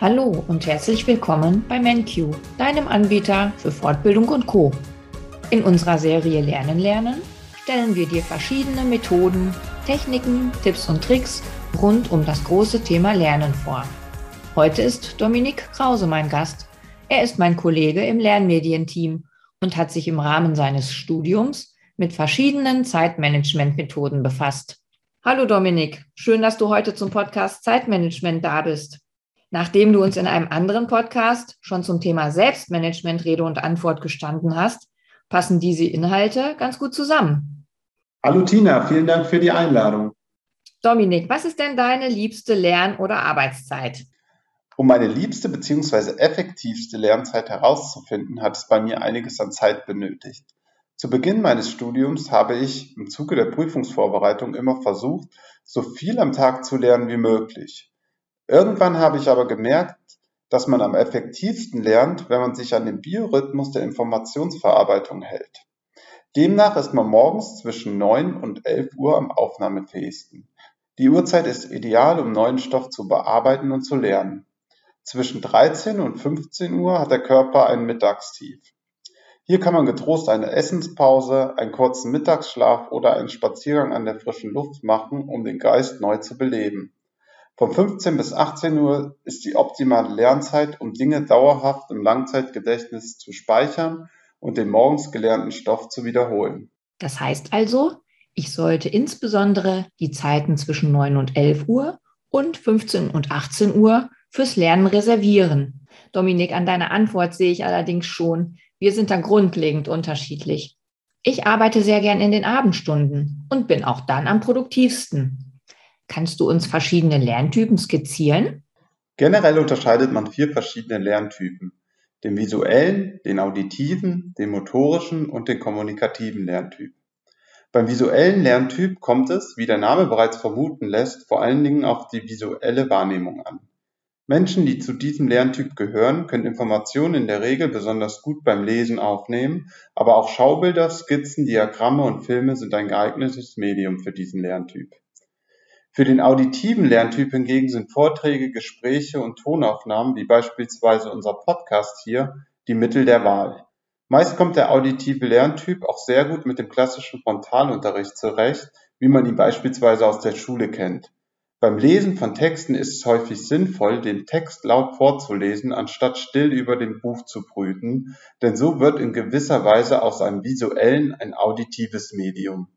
Hallo und herzlich willkommen bei MenQ, deinem Anbieter für Fortbildung und Co. In unserer Serie Lernen lernen stellen wir dir verschiedene Methoden, Techniken, Tipps und Tricks rund um das große Thema Lernen vor. Heute ist Dominik Krause mein Gast. Er ist mein Kollege im Lernmedienteam und hat sich im Rahmen seines Studiums mit verschiedenen Zeitmanagement-Methoden befasst. Hallo Dominik, schön, dass du heute zum Podcast Zeitmanagement da bist. Nachdem du uns in einem anderen Podcast schon zum Thema Selbstmanagement Rede und Antwort gestanden hast, passen diese Inhalte ganz gut zusammen. Hallo Tina, vielen Dank für die Einladung. Dominik, was ist denn deine liebste Lern- oder Arbeitszeit? Um meine liebste bzw. effektivste Lernzeit herauszufinden, hat es bei mir einiges an Zeit benötigt. Zu Beginn meines Studiums habe ich im Zuge der Prüfungsvorbereitung immer versucht, so viel am Tag zu lernen wie möglich. Irgendwann habe ich aber gemerkt, dass man am effektivsten lernt, wenn man sich an den Biorhythmus der Informationsverarbeitung hält. Demnach ist man morgens zwischen 9 und 11 Uhr am aufnahmefähigsten. Die Uhrzeit ist ideal, um neuen Stoff zu bearbeiten und zu lernen. Zwischen 13 und 15 Uhr hat der Körper ein Mittagstief. Hier kann man getrost eine Essenspause, einen kurzen Mittagsschlaf oder einen Spaziergang an der frischen Luft machen, um den Geist neu zu beleben. Von 15 bis 18 Uhr ist die optimale Lernzeit, um Dinge dauerhaft im Langzeitgedächtnis zu speichern und den morgens gelernten Stoff zu wiederholen. Das heißt also, ich sollte insbesondere die Zeiten zwischen 9 und 11 Uhr und 15 und 18 Uhr fürs Lernen reservieren. Dominik, an deiner Antwort sehe ich allerdings schon, wir sind da grundlegend unterschiedlich. Ich arbeite sehr gern in den Abendstunden und bin auch dann am produktivsten. Kannst du uns verschiedene Lerntypen skizzieren? Generell unterscheidet man vier verschiedene Lerntypen. Den visuellen, den auditiven, den motorischen und den kommunikativen Lerntyp. Beim visuellen Lerntyp kommt es, wie der Name bereits vermuten lässt, vor allen Dingen auf die visuelle Wahrnehmung an. Menschen, die zu diesem Lerntyp gehören, können Informationen in der Regel besonders gut beim Lesen aufnehmen, aber auch Schaubilder, Skizzen, Diagramme und Filme sind ein geeignetes Medium für diesen Lerntyp. Für den auditiven Lerntyp hingegen sind Vorträge, Gespräche und Tonaufnahmen, wie beispielsweise unser Podcast hier, die Mittel der Wahl. Meist kommt der auditive Lerntyp auch sehr gut mit dem klassischen Frontalunterricht zurecht, wie man ihn beispielsweise aus der Schule kennt. Beim Lesen von Texten ist es häufig sinnvoll, den Text laut vorzulesen, anstatt still über dem Buch zu brüten, denn so wird in gewisser Weise aus einem visuellen ein auditives Medium.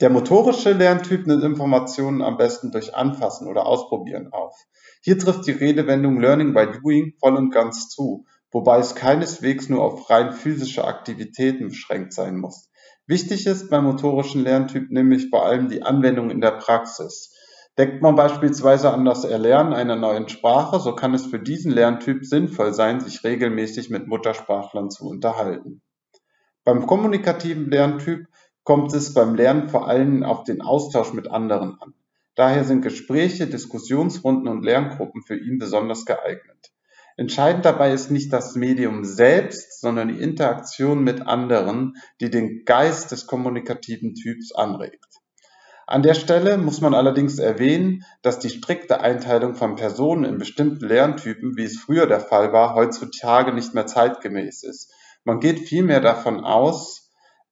Der motorische Lerntyp nimmt Informationen am besten durch Anfassen oder Ausprobieren auf. Hier trifft die Redewendung Learning by Doing voll und ganz zu, wobei es keineswegs nur auf rein physische Aktivitäten beschränkt sein muss. Wichtig ist beim motorischen Lerntyp nämlich vor allem die Anwendung in der Praxis. Denkt man beispielsweise an das Erlernen einer neuen Sprache, so kann es für diesen Lerntyp sinnvoll sein, sich regelmäßig mit Muttersprachlern zu unterhalten. Beim kommunikativen Lerntyp kommt es beim Lernen vor allem auf den Austausch mit anderen an. Daher sind Gespräche, Diskussionsrunden und Lerngruppen für ihn besonders geeignet. Entscheidend dabei ist nicht das Medium selbst, sondern die Interaktion mit anderen, die den Geist des kommunikativen Typs anregt. An der Stelle muss man allerdings erwähnen, dass die strikte Einteilung von Personen in bestimmten Lerntypen, wie es früher der Fall war, heutzutage nicht mehr zeitgemäß ist. Man geht vielmehr davon aus,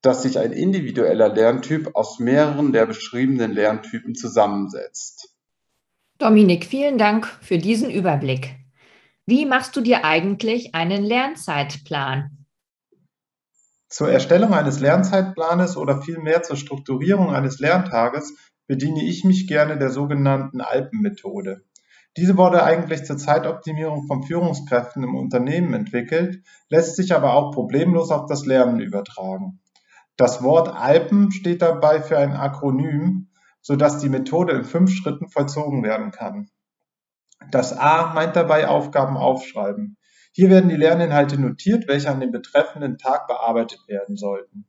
dass sich ein individueller Lerntyp aus mehreren der beschriebenen Lerntypen zusammensetzt. Dominik, vielen Dank für diesen Überblick. Wie machst du dir eigentlich einen Lernzeitplan? Zur Erstellung eines Lernzeitplanes oder vielmehr zur Strukturierung eines Lerntages bediene ich mich gerne der sogenannten Alpenmethode. Diese wurde eigentlich zur Zeitoptimierung von Führungskräften im Unternehmen entwickelt, lässt sich aber auch problemlos auf das Lernen übertragen. Das Wort Alpen steht dabei für ein Akronym, sodass die Methode in fünf Schritten vollzogen werden kann. Das A meint dabei Aufgaben aufschreiben. Hier werden die Lerninhalte notiert, welche an dem betreffenden Tag bearbeitet werden sollten.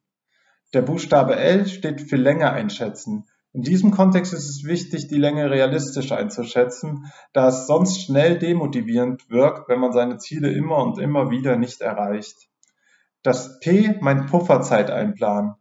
Der Buchstabe L steht für Länge einschätzen. In diesem Kontext ist es wichtig, die Länge realistisch einzuschätzen, da es sonst schnell demotivierend wirkt, wenn man seine Ziele immer und immer wieder nicht erreicht. Das P meint Pufferzeit einplanen.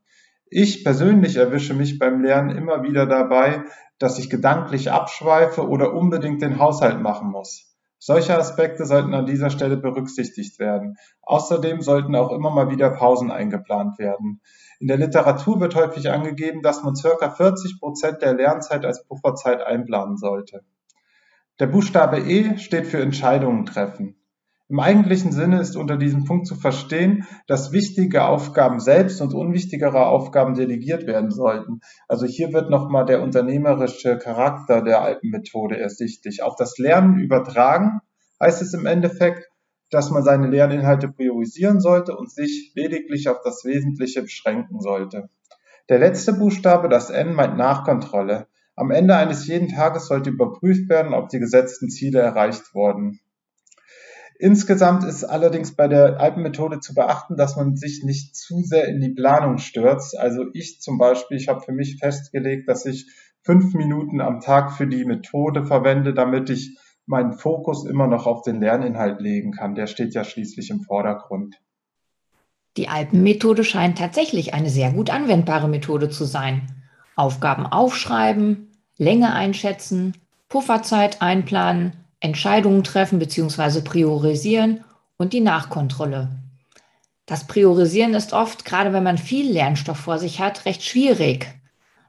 Ich persönlich erwische mich beim Lernen immer wieder dabei, dass ich gedanklich abschweife oder unbedingt den Haushalt machen muss. Solche Aspekte sollten an dieser Stelle berücksichtigt werden. Außerdem sollten auch immer mal wieder Pausen eingeplant werden. In der Literatur wird häufig angegeben, dass man circa 40 Prozent der Lernzeit als Pufferzeit einplanen sollte. Der Buchstabe E steht für Entscheidungen treffen. Im eigentlichen Sinne ist unter diesem Punkt zu verstehen, dass wichtige Aufgaben selbst und unwichtigere Aufgaben delegiert werden sollten. Also hier wird nochmal der unternehmerische Charakter der Alpenmethode ersichtlich. Auf das Lernen übertragen heißt es im Endeffekt, dass man seine Lerninhalte priorisieren sollte und sich lediglich auf das Wesentliche beschränken sollte. Der letzte Buchstabe, das N, meint Nachkontrolle. Am Ende eines jeden Tages sollte überprüft werden, ob die gesetzten Ziele erreicht wurden. Insgesamt ist allerdings bei der Alpenmethode zu beachten, dass man sich nicht zu sehr in die Planung stürzt. Also ich zum Beispiel, ich habe für mich festgelegt, dass ich fünf Minuten am Tag für die Methode verwende, damit ich meinen Fokus immer noch auf den Lerninhalt legen kann. Der steht ja schließlich im Vordergrund. Die Alpenmethode scheint tatsächlich eine sehr gut anwendbare Methode zu sein. Aufgaben aufschreiben, Länge einschätzen, Pufferzeit einplanen, Entscheidungen treffen bzw. priorisieren und die Nachkontrolle. Das Priorisieren ist oft, gerade wenn man viel Lernstoff vor sich hat, recht schwierig.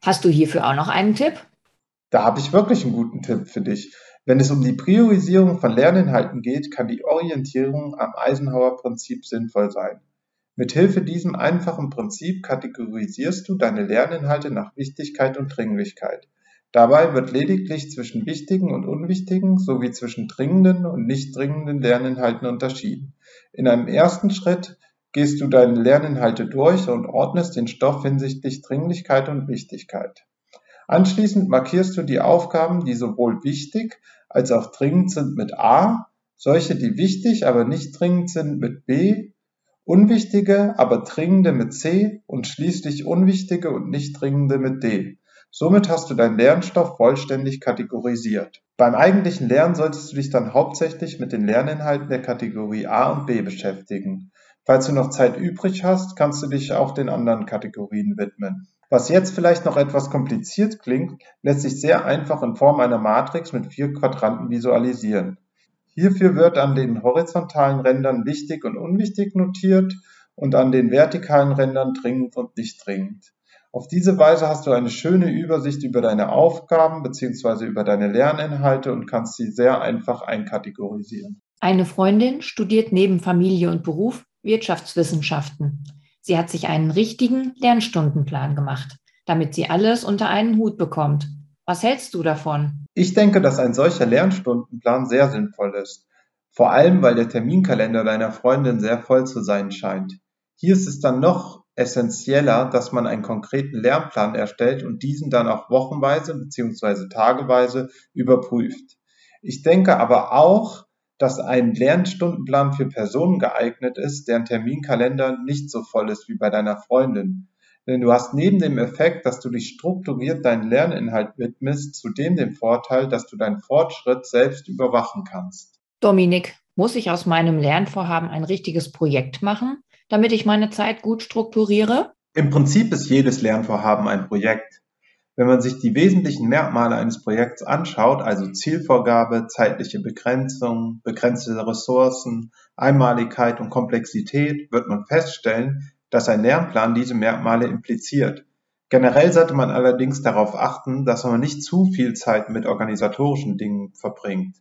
Hast du hierfür auch noch einen Tipp? Da habe ich wirklich einen guten Tipp für dich. Wenn es um die Priorisierung von Lerninhalten geht, kann die Orientierung am Eisenhower-Prinzip sinnvoll sein. Mithilfe diesem einfachen Prinzip kategorisierst du deine Lerninhalte nach Wichtigkeit und Dringlichkeit. Dabei wird lediglich zwischen wichtigen und unwichtigen sowie zwischen dringenden und nicht dringenden Lerninhalten unterschieden. In einem ersten Schritt gehst du deine Lerninhalte durch und ordnest den Stoff hinsichtlich Dringlichkeit und Wichtigkeit. Anschließend markierst du die Aufgaben, die sowohl wichtig als auch dringend sind mit A, solche, die wichtig, aber nicht dringend sind mit B, unwichtige, aber dringende mit C und schließlich unwichtige und nicht dringende mit D. Somit hast du deinen Lernstoff vollständig kategorisiert. Beim eigentlichen Lernen solltest du dich dann hauptsächlich mit den Lerninhalten der Kategorie A und B beschäftigen. Falls du noch Zeit übrig hast, kannst du dich auch den anderen Kategorien widmen. Was jetzt vielleicht noch etwas kompliziert klingt, lässt sich sehr einfach in Form einer Matrix mit vier Quadranten visualisieren. Hierfür wird an den horizontalen Rändern wichtig und unwichtig notiert und an den vertikalen Rändern dringend und nicht dringend. Auf diese Weise hast du eine schöne Übersicht über deine Aufgaben bzw. über deine Lerninhalte und kannst sie sehr einfach einkategorisieren. Eine Freundin studiert neben Familie und Beruf Wirtschaftswissenschaften. Sie hat sich einen richtigen Lernstundenplan gemacht, damit sie alles unter einen Hut bekommt. Was hältst du davon? Ich denke, dass ein solcher Lernstundenplan sehr sinnvoll ist. Vor allem, weil der Terminkalender deiner Freundin sehr voll zu sein scheint. Hier ist es dann noch essenzieller, dass man einen konkreten Lernplan erstellt und diesen dann auch wochenweise beziehungsweise tageweise überprüft. Ich denke aber auch, dass ein Lernstundenplan für Personen geeignet ist, deren Terminkalender nicht so voll ist wie bei deiner Freundin. Denn du hast neben dem Effekt, dass du dich strukturiert deinen Lerninhalt widmest, zudem den Vorteil, dass du deinen Fortschritt selbst überwachen kannst. Dominik, muss ich aus meinem Lernvorhaben ein richtiges Projekt machen? Damit ich meine Zeit gut strukturiere? Im Prinzip ist jedes Lernvorhaben ein Projekt. Wenn man sich die wesentlichen Merkmale eines Projekts anschaut, also Zielvorgabe, zeitliche Begrenzung, begrenzte Ressourcen, Einmaligkeit und Komplexität, wird man feststellen, dass ein Lernplan diese Merkmale impliziert. Generell sollte man allerdings darauf achten, dass man nicht zu viel Zeit mit organisatorischen Dingen verbringt,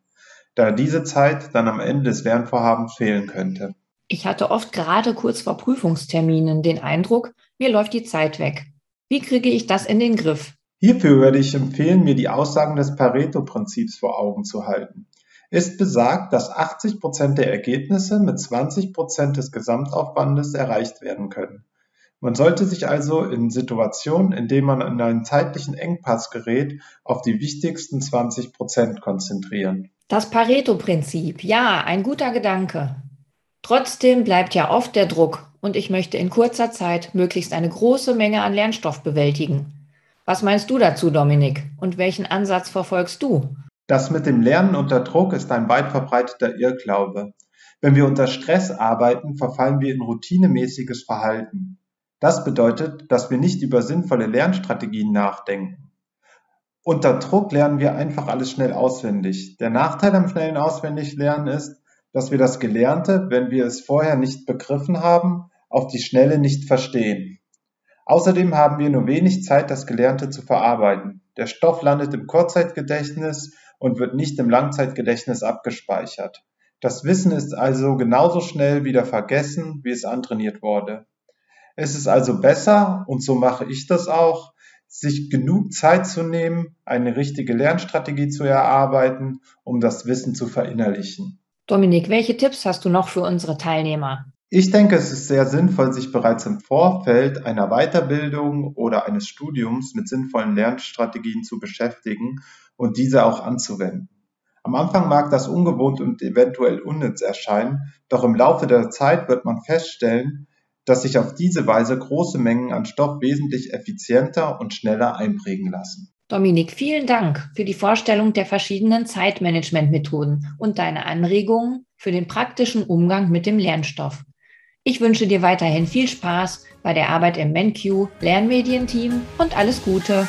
da diese Zeit dann am Ende des Lernvorhabens fehlen könnte. Ich hatte oft gerade kurz vor Prüfungsterminen den Eindruck, mir läuft die Zeit weg. Wie kriege ich das in den Griff? Hierfür würde ich empfehlen, mir die Aussagen des Pareto-Prinzips vor Augen zu halten. Es besagt, dass 80 Prozent der Ergebnisse mit 20 Prozent des Gesamtaufwandes erreicht werden können. Man sollte sich also in Situationen, in denen man in einen zeitlichen Engpass gerät, auf die wichtigsten 20 Prozent konzentrieren. Das Pareto-Prinzip, ja, ein guter Gedanke. Trotzdem bleibt ja oft der Druck und ich möchte in kurzer Zeit möglichst eine große Menge an Lernstoff bewältigen. Was meinst du dazu, Dominik? Und welchen Ansatz verfolgst du? Das mit dem Lernen unter Druck ist ein weit verbreiteter Irrglaube. Wenn wir unter Stress arbeiten, verfallen wir in routinemäßiges Verhalten. Das bedeutet, dass wir nicht über sinnvolle Lernstrategien nachdenken. Unter Druck lernen wir einfach alles schnell auswendig. Der Nachteil am schnellen Auswendiglernen ist, dass wir das Gelernte, wenn wir es vorher nicht begriffen haben, auf die Schnelle nicht verstehen. Außerdem haben wir nur wenig Zeit, das Gelernte zu verarbeiten. Der Stoff landet im Kurzzeitgedächtnis und wird nicht im Langzeitgedächtnis abgespeichert. Das Wissen ist also genauso schnell wieder vergessen, wie es antrainiert wurde. Es ist also besser, und so mache ich das auch, sich genug Zeit zu nehmen, eine richtige Lernstrategie zu erarbeiten, um das Wissen zu verinnerlichen. Dominik, welche Tipps hast du noch für unsere Teilnehmer? Ich denke, es ist sehr sinnvoll, sich bereits im Vorfeld einer Weiterbildung oder eines Studiums mit sinnvollen Lernstrategien zu beschäftigen und diese auch anzuwenden. Am Anfang mag das ungewohnt und eventuell unnütz erscheinen, doch im Laufe der Zeit wird man feststellen, dass sich auf diese Weise große Mengen an Stoff wesentlich effizienter und schneller einprägen lassen. Dominik, vielen Dank für die Vorstellung der verschiedenen Zeitmanagement-Methoden und deine Anregungen für den praktischen Umgang mit dem Lernstoff. Ich wünsche dir weiterhin viel Spaß bei der Arbeit im MenQ Lernmedienteam und alles Gute.